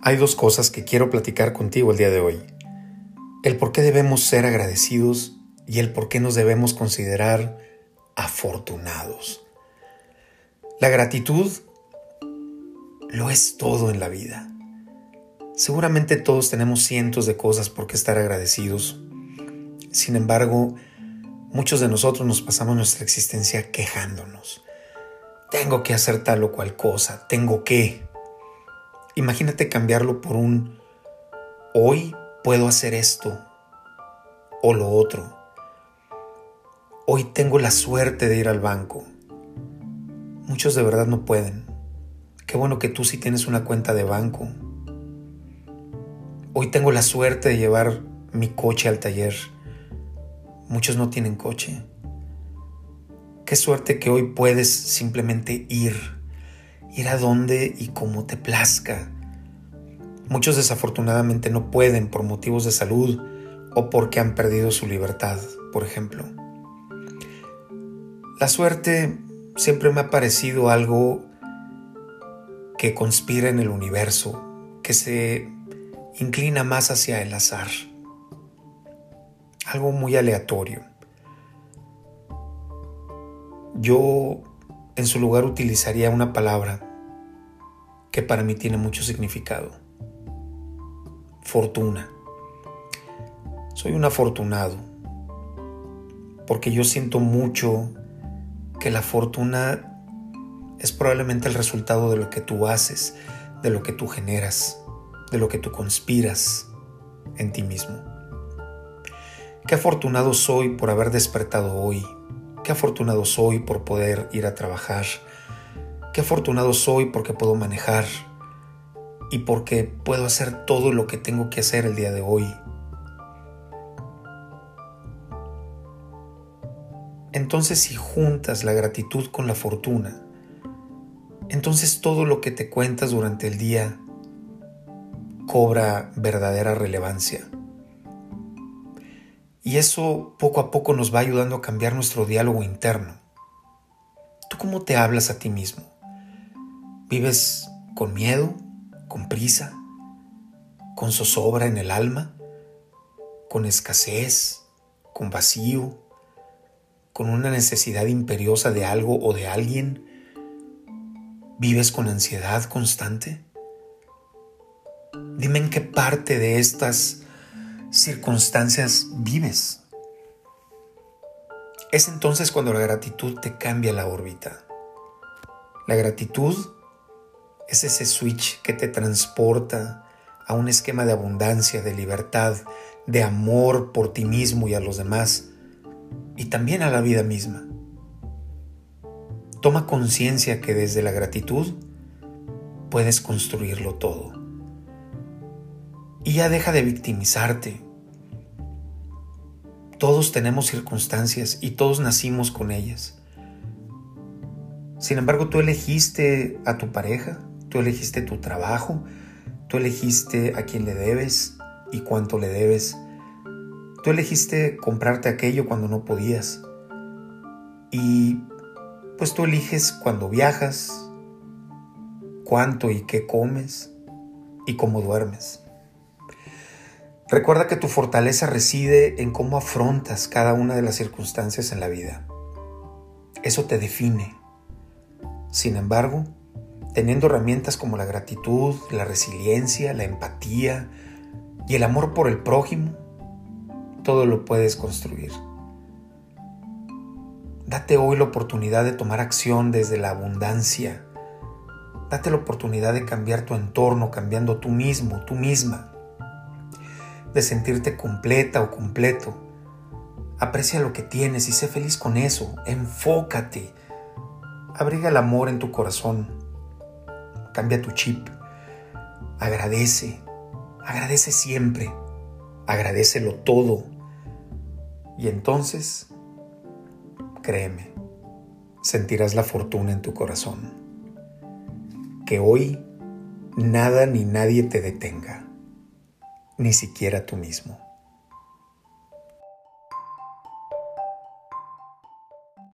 Hay dos cosas que quiero platicar contigo el día de hoy. El por qué debemos ser agradecidos y el por qué nos debemos considerar afortunados. La gratitud lo es todo en la vida. Seguramente todos tenemos cientos de cosas por qué estar agradecidos. Sin embargo, muchos de nosotros nos pasamos nuestra existencia quejándonos. Tengo que hacer tal o cual cosa, tengo que. Imagínate cambiarlo por un hoy puedo hacer esto o lo otro. Hoy tengo la suerte de ir al banco. Muchos de verdad no pueden. Qué bueno que tú sí tienes una cuenta de banco. Hoy tengo la suerte de llevar mi coche al taller. Muchos no tienen coche. Qué suerte que hoy puedes simplemente ir ir a donde y como te plazca. Muchos desafortunadamente no pueden por motivos de salud o porque han perdido su libertad, por ejemplo. La suerte siempre me ha parecido algo que conspira en el universo, que se inclina más hacia el azar, algo muy aleatorio. Yo en su lugar utilizaría una palabra que para mí tiene mucho significado. Fortuna. Soy un afortunado porque yo siento mucho que la fortuna es probablemente el resultado de lo que tú haces, de lo que tú generas, de lo que tú conspiras en ti mismo. Qué afortunado soy por haber despertado hoy, Qué afortunado soy por poder ir a trabajar. Qué afortunado soy porque puedo manejar y porque puedo hacer todo lo que tengo que hacer el día de hoy. Entonces si juntas la gratitud con la fortuna, entonces todo lo que te cuentas durante el día cobra verdadera relevancia. Y eso poco a poco nos va ayudando a cambiar nuestro diálogo interno. ¿Tú cómo te hablas a ti mismo? ¿Vives con miedo, con prisa, con zozobra en el alma, con escasez, con vacío, con una necesidad imperiosa de algo o de alguien? ¿Vives con ansiedad constante? Dime en qué parte de estas circunstancias vives. Es entonces cuando la gratitud te cambia la órbita. La gratitud es ese switch que te transporta a un esquema de abundancia, de libertad, de amor por ti mismo y a los demás, y también a la vida misma. Toma conciencia que desde la gratitud puedes construirlo todo y ya deja de victimizarte. Todos tenemos circunstancias y todos nacimos con ellas. Sin embargo, tú elegiste a tu pareja, tú elegiste tu trabajo, tú elegiste a quién le debes y cuánto le debes. Tú elegiste comprarte aquello cuando no podías. Y pues tú eliges cuando viajas, cuánto y qué comes y cómo duermes. Recuerda que tu fortaleza reside en cómo afrontas cada una de las circunstancias en la vida. Eso te define. Sin embargo, teniendo herramientas como la gratitud, la resiliencia, la empatía y el amor por el prójimo, todo lo puedes construir. Date hoy la oportunidad de tomar acción desde la abundancia. Date la oportunidad de cambiar tu entorno, cambiando tú mismo, tú misma de sentirte completa o completo. Aprecia lo que tienes y sé feliz con eso. Enfócate. Abriga el amor en tu corazón. Cambia tu chip. Agradece. Agradece siempre. Agradecelo todo. Y entonces, créeme, sentirás la fortuna en tu corazón. Que hoy nada ni nadie te detenga ni siquiera tú mismo.